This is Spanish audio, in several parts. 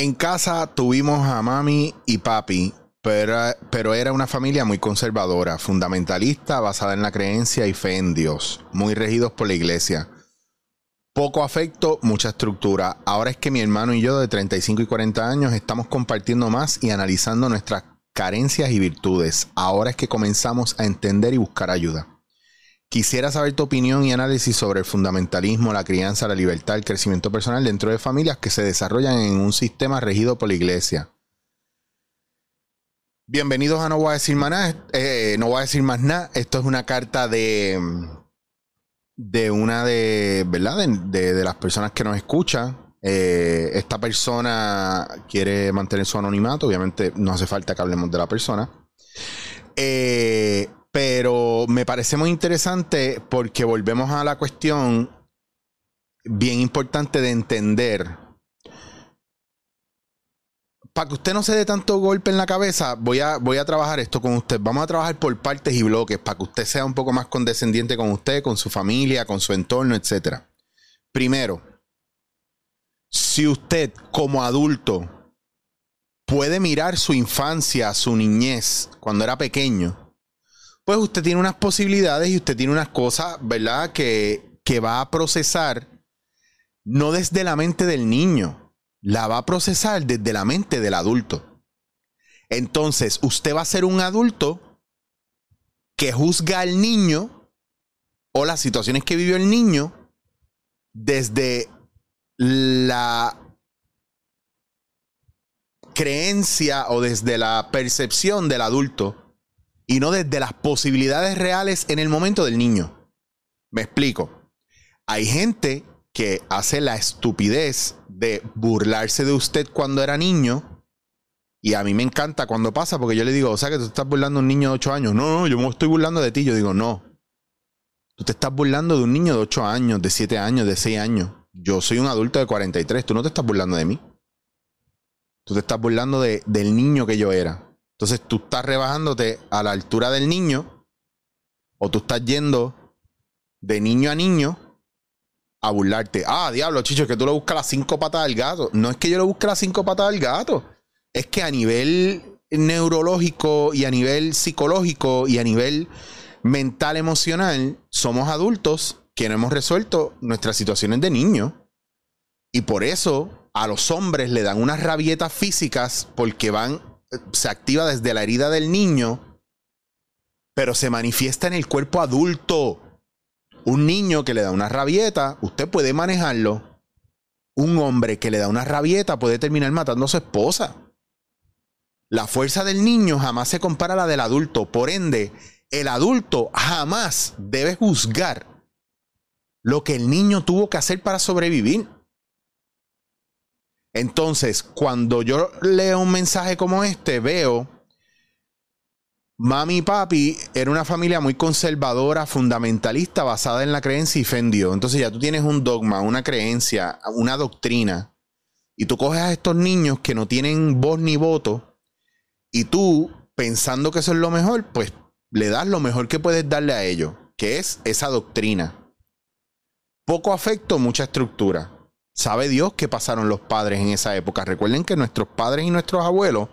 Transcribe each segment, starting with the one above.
En casa tuvimos a mami y papi, pero, pero era una familia muy conservadora, fundamentalista, basada en la creencia y fe en Dios, muy regidos por la iglesia. Poco afecto, mucha estructura. Ahora es que mi hermano y yo de 35 y 40 años estamos compartiendo más y analizando nuestras carencias y virtudes. Ahora es que comenzamos a entender y buscar ayuda. Quisiera saber tu opinión y análisis sobre el fundamentalismo, la crianza, la libertad, el crecimiento personal dentro de familias que se desarrollan en un sistema regido por la iglesia. Bienvenidos a No Voy a decir más nada. Eh, no voy a decir más nada. Esto es una carta de, de una de, ¿verdad? De, las personas que nos escuchan. Eh, esta persona quiere mantener su anonimato. Obviamente no hace falta que hablemos de la persona. Eh, pero me parece muy interesante porque volvemos a la cuestión bien importante de entender. Para que usted no se dé tanto golpe en la cabeza, voy a, voy a trabajar esto con usted. Vamos a trabajar por partes y bloques para que usted sea un poco más condescendiente con usted, con su familia, con su entorno, etc. Primero, si usted como adulto puede mirar su infancia, su niñez, cuando era pequeño, pues usted tiene unas posibilidades y usted tiene unas cosas, ¿verdad? Que, que va a procesar no desde la mente del niño, la va a procesar desde la mente del adulto. Entonces, usted va a ser un adulto que juzga al niño o las situaciones que vivió el niño desde la creencia o desde la percepción del adulto y no desde las posibilidades reales en el momento del niño. Me explico. Hay gente que hace la estupidez de burlarse de usted cuando era niño. Y a mí me encanta cuando pasa porque yo le digo, o sea que tú estás burlando a un niño de 8 años. No, no, yo me estoy burlando de ti. Yo digo, no. Tú te estás burlando de un niño de 8 años, de 7 años, de 6 años. Yo soy un adulto de 43. Tú no te estás burlando de mí. Tú te estás burlando de, del niño que yo era. Entonces tú estás rebajándote a la altura del niño o tú estás yendo de niño a niño a burlarte. Ah, diablo, chicho, que tú le buscas las cinco patas al gato. No es que yo le busque las cinco patas al gato. Es que a nivel neurológico y a nivel psicológico y a nivel mental, emocional, somos adultos que no hemos resuelto nuestras situaciones de niño. Y por eso a los hombres le dan unas rabietas físicas porque van se activa desde la herida del niño, pero se manifiesta en el cuerpo adulto. Un niño que le da una rabieta, usted puede manejarlo. Un hombre que le da una rabieta puede terminar matando a su esposa. La fuerza del niño jamás se compara a la del adulto. Por ende, el adulto jamás debe juzgar lo que el niño tuvo que hacer para sobrevivir. Entonces, cuando yo leo un mensaje como este, veo, mami y papi era una familia muy conservadora, fundamentalista, basada en la creencia y fe. Entonces ya tú tienes un dogma, una creencia, una doctrina, y tú coges a estos niños que no tienen voz ni voto, y tú, pensando que eso es lo mejor, pues le das lo mejor que puedes darle a ellos, que es esa doctrina. Poco afecto, mucha estructura. Sabe Dios qué pasaron los padres en esa época. Recuerden que nuestros padres y nuestros abuelos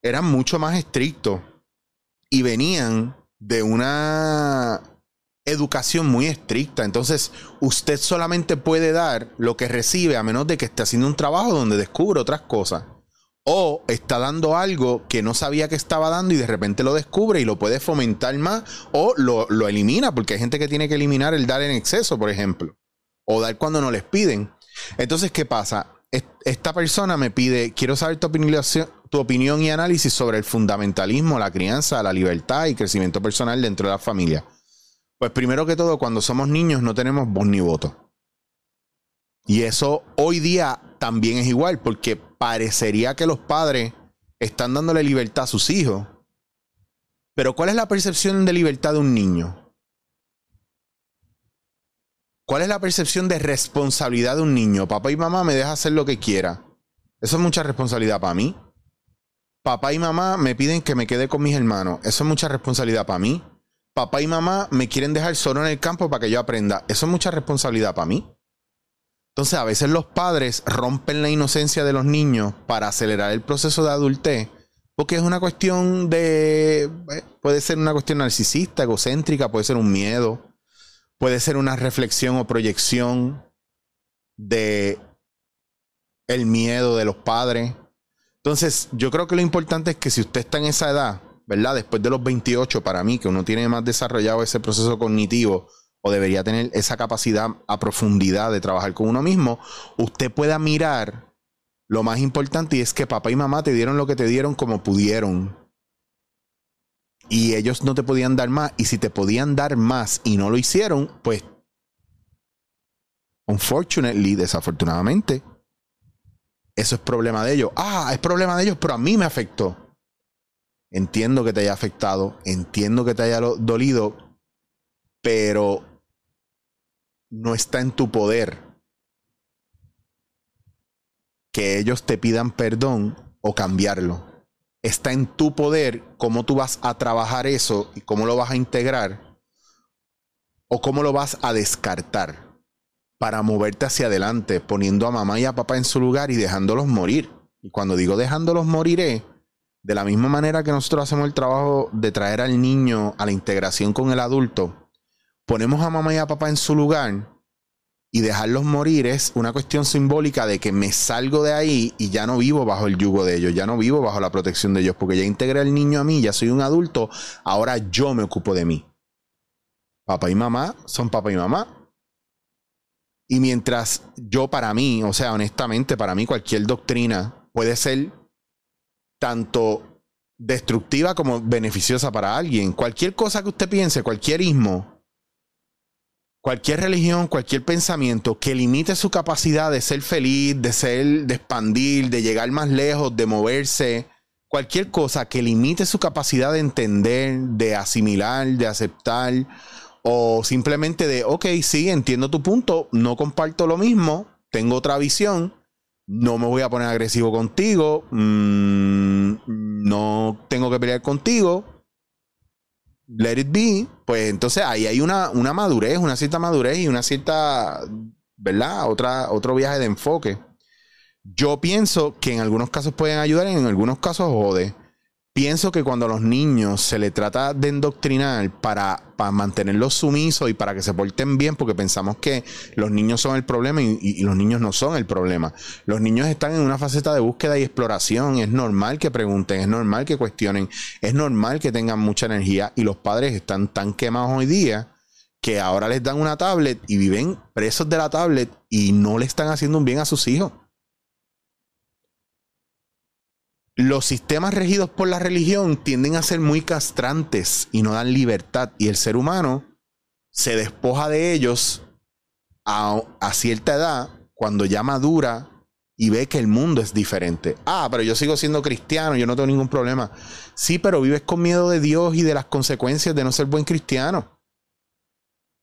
eran mucho más estrictos y venían de una educación muy estricta. Entonces, usted solamente puede dar lo que recibe a menos de que esté haciendo un trabajo donde descubre otras cosas. O está dando algo que no sabía que estaba dando y de repente lo descubre y lo puede fomentar más o lo, lo elimina, porque hay gente que tiene que eliminar el dar en exceso, por ejemplo. O dar cuando no les piden. Entonces, ¿qué pasa? Esta persona me pide, quiero saber tu opinión, y análisis sobre el fundamentalismo, la crianza, la libertad y crecimiento personal dentro de la familia. Pues primero que todo, cuando somos niños no tenemos voz ni voto. Y eso hoy día también es igual, porque parecería que los padres están dándole libertad a sus hijos. Pero ¿cuál es la percepción de libertad de un niño? ¿Cuál es la percepción de responsabilidad de un niño? Papá y mamá me dejan hacer lo que quiera. Eso es mucha responsabilidad para mí. Papá y mamá me piden que me quede con mis hermanos. Eso es mucha responsabilidad para mí. Papá y mamá me quieren dejar solo en el campo para que yo aprenda. Eso es mucha responsabilidad para mí. Entonces, a veces los padres rompen la inocencia de los niños para acelerar el proceso de adultez, porque es una cuestión de. Eh, puede ser una cuestión narcisista, egocéntrica, puede ser un miedo, puede ser una reflexión o proyección de el miedo de los padres. Entonces, yo creo que lo importante es que si usted está en esa edad, ¿verdad? Después de los 28, para mí, que uno tiene más desarrollado ese proceso cognitivo, o debería tener esa capacidad a profundidad de trabajar con uno mismo, usted pueda mirar lo más importante y es que papá y mamá te dieron lo que te dieron como pudieron. Y ellos no te podían dar más. Y si te podían dar más y no lo hicieron, pues, unfortunately, desafortunadamente, eso es problema de ellos. Ah, es problema de ellos, pero a mí me afectó. Entiendo que te haya afectado, entiendo que te haya dolido, pero no está en tu poder que ellos te pidan perdón o cambiarlo. Está en tu poder cómo tú vas a trabajar eso y cómo lo vas a integrar o cómo lo vas a descartar para moverte hacia adelante, poniendo a mamá y a papá en su lugar y dejándolos morir. Y cuando digo dejándolos moriré, de la misma manera que nosotros hacemos el trabajo de traer al niño a la integración con el adulto, ponemos a mamá y a papá en su lugar y dejarlos morir es una cuestión simbólica de que me salgo de ahí y ya no vivo bajo el yugo de ellos, ya no vivo bajo la protección de ellos, porque ya integré al niño a mí, ya soy un adulto, ahora yo me ocupo de mí. Papá y mamá son papá y mamá. Y mientras yo para mí, o sea, honestamente, para mí cualquier doctrina puede ser tanto destructiva como beneficiosa para alguien. Cualquier cosa que usted piense, cualquier ismo, cualquier religión, cualquier pensamiento que limite su capacidad de ser feliz, de ser, de expandir, de llegar más lejos, de moverse, cualquier cosa que limite su capacidad de entender, de asimilar, de aceptar, o simplemente de, ok, sí, entiendo tu punto, no comparto lo mismo, tengo otra visión, no me voy a poner agresivo contigo, mm, no tengo que pelear contigo, let it be, pues entonces ahí hay una, una madurez, una cierta madurez y una cierta, ¿verdad? Otra, otro viaje de enfoque. Yo pienso que en algunos casos pueden ayudar y en algunos casos jode pienso que cuando a los niños se les trata de endoctrinar para, para, mantenerlos sumisos y para que se porten bien, porque pensamos que los niños son el problema y, los niños no son el problema. Los niños están en una faceta de búsqueda y exploración. Es normal que pregunten, es normal que cuestionen, es normal que tengan mucha energía y los padres están tan quemados hoy día que ahora les dan una tablet y viven presos de la tablet y no le están haciendo un bien a sus hijos los sistemas regidos por la religión tienden a ser muy castrantes y no dan libertad. Y el ser humano se despoja de ellos a, cierta edad, cuando ya madura y ve que el mundo es diferente. Ah, pero yo sigo siendo cristiano, yo no tengo ningún problema. Sí, pero vives con miedo de Dios y de las consecuencias de no ser buen cristiano.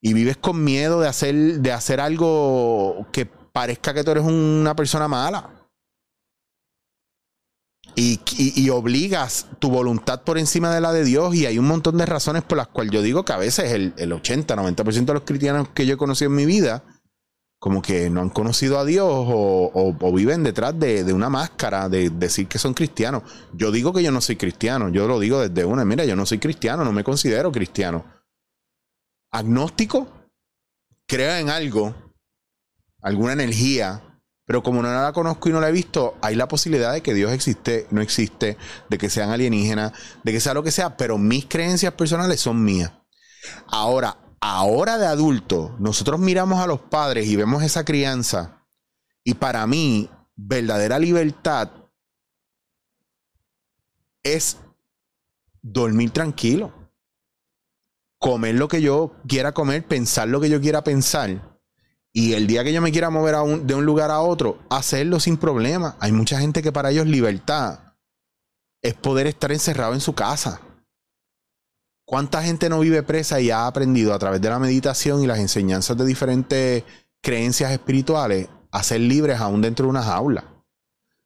Y vives con miedo de hacer, de hacer algo que parezca que tú eres una persona mala y, obligas tu voluntad por encima de la de Dios y hay un montón de razones por las cuales yo digo que a veces el, el 80, 90% de los cristianos que yo he conocido en mi vida como que no han conocido a Dios o, viven detrás de, una máscara de decir que son cristianos. Yo digo que yo no soy cristiano, yo lo digo desde una, mira, yo no soy cristiano, no me considero cristiano. Agnóstico, crea en algo, alguna energía, pero como no la conozco y no la he visto, hay la posibilidad de que Dios existe, no existe, de que sean alienígenas, de que sea lo que sea, pero mis creencias personales son mías. Ahora, ahora de adulto, nosotros miramos a los padres y vemos esa crianza y para mí, verdadera libertad es dormir tranquilo, comer lo que yo quiera comer, pensar lo que yo quiera pensar y el día que yo me quiera mover de un lugar a otro, hacerlo sin problema. Hay mucha gente que para ellos libertad es poder estar encerrado en su casa. ¿Cuánta gente no vive presa y ha aprendido a través de la meditación y las enseñanzas de diferentes creencias espirituales a ser libres aún dentro de una jaula?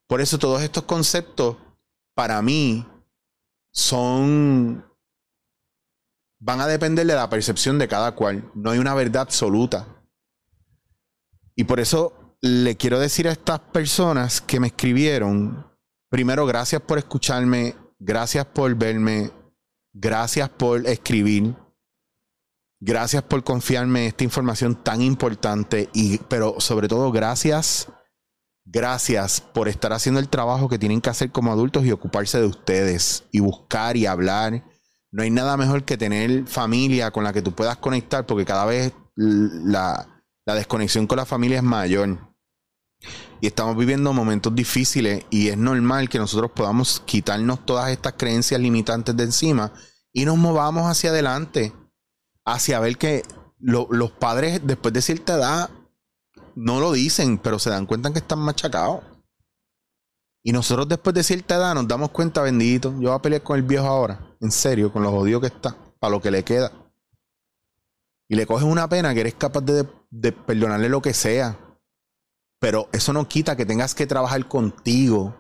Por eso todos estos conceptos para mí son van a depender de la percepción de cada cual. No hay una verdad absoluta. Y por eso le quiero decir a estas personas que me escribieron, primero, gracias por escucharme, gracias por verme, gracias por escribir, gracias por confiarme esta información tan importante, y, pero sobre todo gracias, gracias por estar haciendo el trabajo que tienen que hacer como adultos y ocuparse de ustedes y buscar y hablar. No hay nada mejor que tener familia con la que tú puedas conectar porque cada vez la, la desconexión con la familia es mayor. Y estamos viviendo momentos difíciles y es normal que nosotros podamos quitarnos todas estas creencias limitantes de encima y nos movamos hacia adelante, hacia ver que los padres después de cierta edad no lo dicen, pero se dan cuenta que están machacados. Y nosotros después de cierta edad nos damos cuenta, bendito, yo voy a pelear con el viejo ahora, en serio, con los jodidos que está, para lo que le queda. Y le coges una pena que eres capaz de, de perdonarle lo que sea pero eso no quita que tengas que trabajar contigo.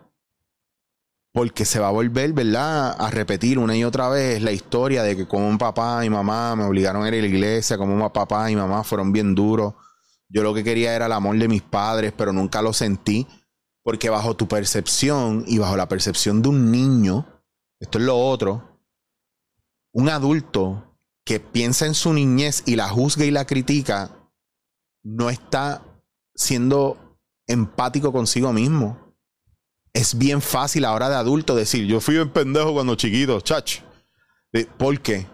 Porque se va a volver, ¿verdad? A repetir una y otra vez la historia de que como un papá y mamá me obligaron a ir a la iglesia, como un papá y mamá fueron bien duros. Yo lo que quería era el amor de mis padres, pero nunca lo sentí. Porque bajo tu percepción y bajo la percepción de un niño, esto es lo otro, un adulto que piensa en su niñez y la juzga y la critica, no está siendo empático consigo mismo. Es bien fácil ahora de adulto decir, yo fui un pendejo cuando chiquito, chach. ¿Por qué?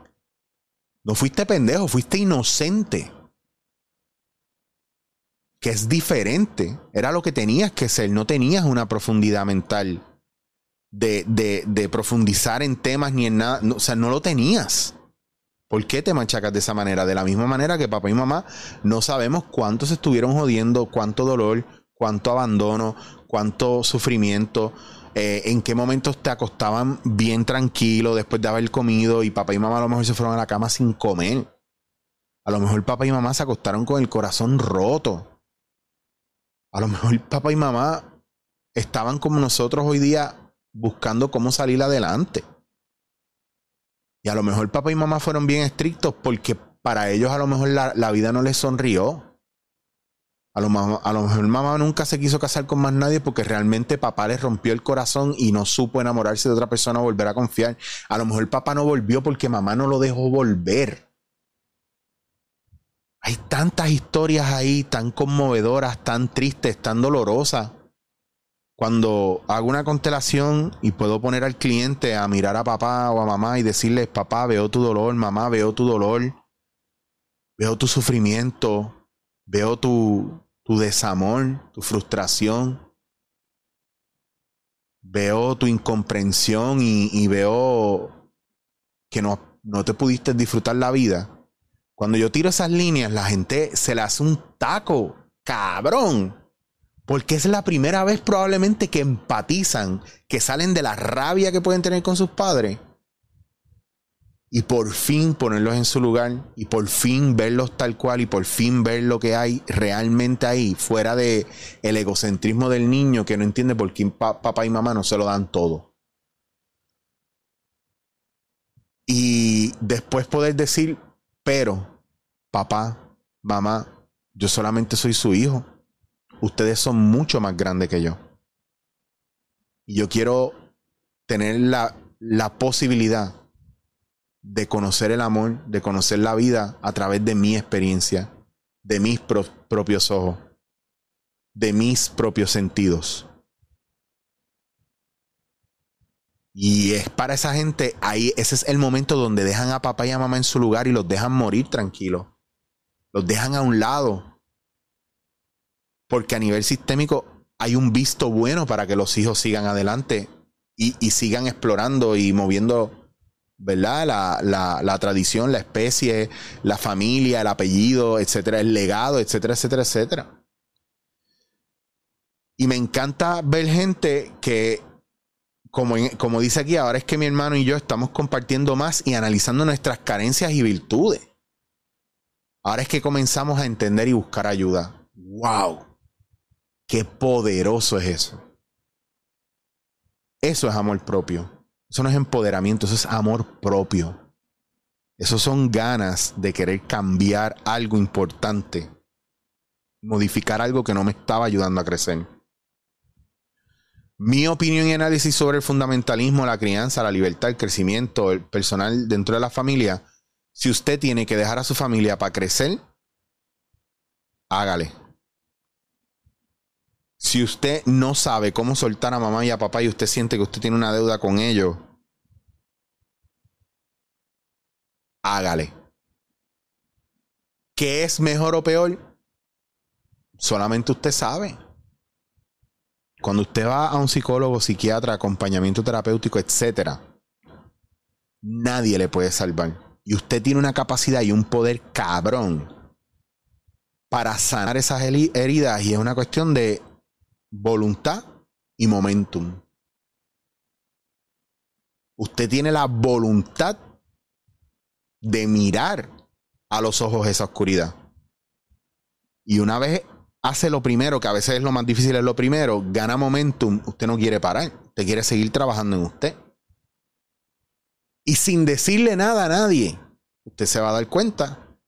No fuiste pendejo, fuiste inocente. Que es diferente. Era lo que tenías que ser. No tenías una profundidad mental de, de, de profundizar en temas ni en nada. o sea, no lo tenías. ¿Por qué te machacas de esa manera? De la misma manera que papá y mamá no sabemos cuántos estuvieron jodiendo, cuánto dolor, cuánto abandono, cuánto sufrimiento, eh, en qué momentos te acostaban bien tranquilo después de haber comido y papá y mamá a lo mejor se fueron a la cama sin comer. A lo mejor papá y mamá se acostaron con el corazón roto. A lo mejor papá y mamá estaban como nosotros hoy día buscando cómo salir adelante. Y a lo mejor papá y mamá fueron bien estrictos porque para ellos a lo mejor la, la vida no les sonrió. A lo, a lo, mejor mamá nunca se quiso casar con más nadie porque realmente papá le rompió el corazón y no supo enamorarse de otra persona o volver a confiar. A lo mejor papá no volvió porque mamá no lo dejó volver. Hay tantas historias ahí tan conmovedoras, tan tristes, tan dolorosas. Cuando hago una constelación y puedo poner al cliente a mirar a papá o a mamá y decirles, papá, veo tu dolor, mamá, veo tu dolor, veo tu sufrimiento, veo tu, tu desamor, tu frustración. Veo tu incomprensión y, veo que no, no te pudiste disfrutar la vida. Cuando yo tiro esas líneas, la gente se le hace un taco, cabrón. Porque es la primera vez probablemente que empatizan, que salen de la rabia que pueden tener con sus padres y por fin ponerlos en su lugar y por fin verlos tal cual y por fin ver lo que hay realmente ahí, fuera de egocentrismo del niño que no entiende por qué papá y mamá no se lo dan todo. Y después poder decir, pero papá, mamá, yo solamente soy su hijo. Ustedes son mucho más grandes que yo. Y yo quiero tener la, la posibilidad de conocer el amor, de conocer la vida a través de mi experiencia, de mis propios ojos, de mis propios sentidos. Y es para esa gente, ahí ese es el momento donde dejan a papá y a mamá en su lugar y los dejan morir tranquilos. Los dejan a un lado. Porque a nivel sistémico hay un visto bueno para que los hijos sigan adelante y, sigan explorando y moviendo ¿verdad? La, la, tradición, la especie, la familia, el apellido, etcétera, el legado, etcétera, etcétera, etcétera. Y me encanta ver gente que, como, como dice aquí, ahora es que mi hermano y yo estamos compartiendo más y analizando nuestras carencias y virtudes. Ahora es que comenzamos a entender y buscar ayuda. ¡Wow! ¡Qué poderoso es eso! Eso es amor propio. Eso no es empoderamiento, eso es amor propio. Eso son ganas de querer cambiar algo importante modificar algo que no me estaba ayudando a crecer. Mi opinión y análisis sobre el fundamentalismo, la crianza, la libertad, el crecimiento el personal dentro de la familia. Si usted tiene que dejar a su familia para crecer, hágale. Si usted no sabe cómo soltar a mamá y a papá y usted siente que usted tiene una deuda con ellos, hágale. ¿Qué es mejor o peor? Solamente usted sabe. Cuando usted va a un psicólogo, psiquiatra, acompañamiento terapéutico, etcétera, nadie le puede salvar. Y usted tiene una capacidad y un poder cabrón para sanar esas heridas y es una cuestión de voluntad y momentum. Usted tiene la voluntad de mirar a los ojos esa oscuridad. Y una vez hace lo primero, que a veces es lo más difícil, es lo primero, gana momentum, usted no quiere parar, usted quiere seguir trabajando en usted. Y sin decirle nada a nadie, usted se va a dar cuenta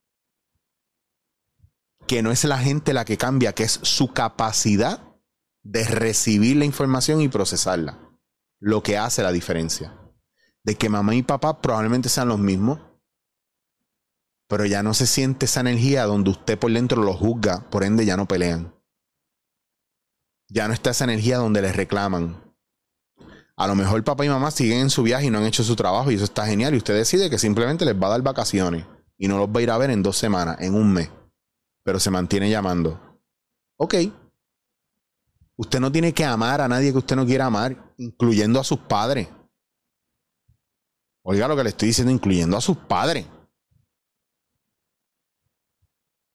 que no es la gente la que cambia, que es su capacidad de recibir la información y procesarla. Lo que hace la diferencia. De que mamá y papá probablemente sean los mismos, pero ya no se siente esa energía donde usted por dentro lo juzga, por ende ya no pelean. Ya no está esa energía donde les reclaman. A lo mejor papá y mamá siguen en su viaje y no han hecho su trabajo y eso está genial y usted decide que simplemente les va a dar vacaciones y no los va a ir a ver en dos semanas, en un mes, pero se mantiene llamando. Ok. Usted no tiene que amar a nadie que usted no quiera amar, incluyendo a sus padres. Oiga lo que le estoy diciendo, incluyendo a sus padres.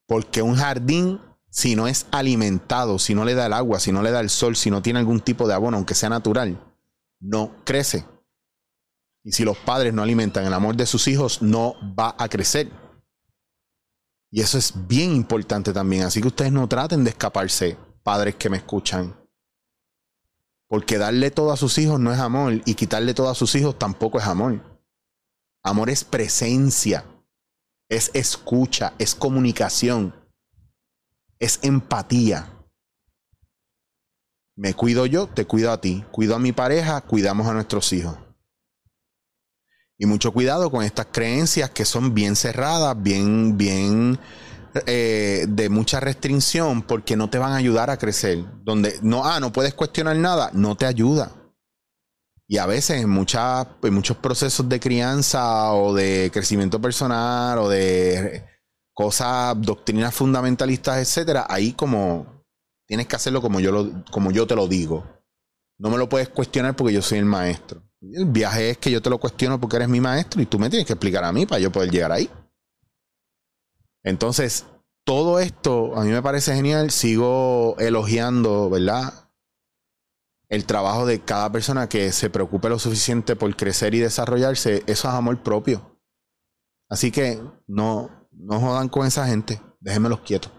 Porque un jardín, si no es alimentado, si no le da el agua, si no le da el sol, si no tiene algún tipo de abono, aunque sea natural, no crece. Y si los padres no alimentan el amor de sus hijos, no va a crecer. Y eso es bien importante también. Así que ustedes no traten de escaparse, padres que me escuchan. Porque darle todo a sus hijos no es amor y quitarle todo a sus hijos tampoco es amor. Amor es presencia es escucha, es comunicación, es empatía. Me cuido yo, te cuido a ti, cuido a mi pareja, cuidamos a nuestros hijos. Y mucho cuidado con estas creencias que son bien cerradas, bien, bien eh, de mucha restricción, porque no te van a ayudar a crecer. Donde no, ah, no puedes cuestionar nada, no te ayuda. Y a veces en, muchos procesos de crianza o de crecimiento personal o de cosas, doctrinas fundamentalistas, etcétera, ahí como tienes que hacerlo como yo, lo, como yo te lo digo. No me lo puedes cuestionar porque yo soy el maestro. El viaje es que yo te lo cuestiono porque eres mi maestro y tú me tienes que explicar a mí para yo poder llegar ahí. Entonces, todo esto a mí me parece genial. Sigo elogiando, ¿verdad? el trabajo de cada persona que se preocupe lo suficiente por crecer y desarrollarse, eso es amor propio. Así que no, no jodan con esa gente, déjenmelos quietos.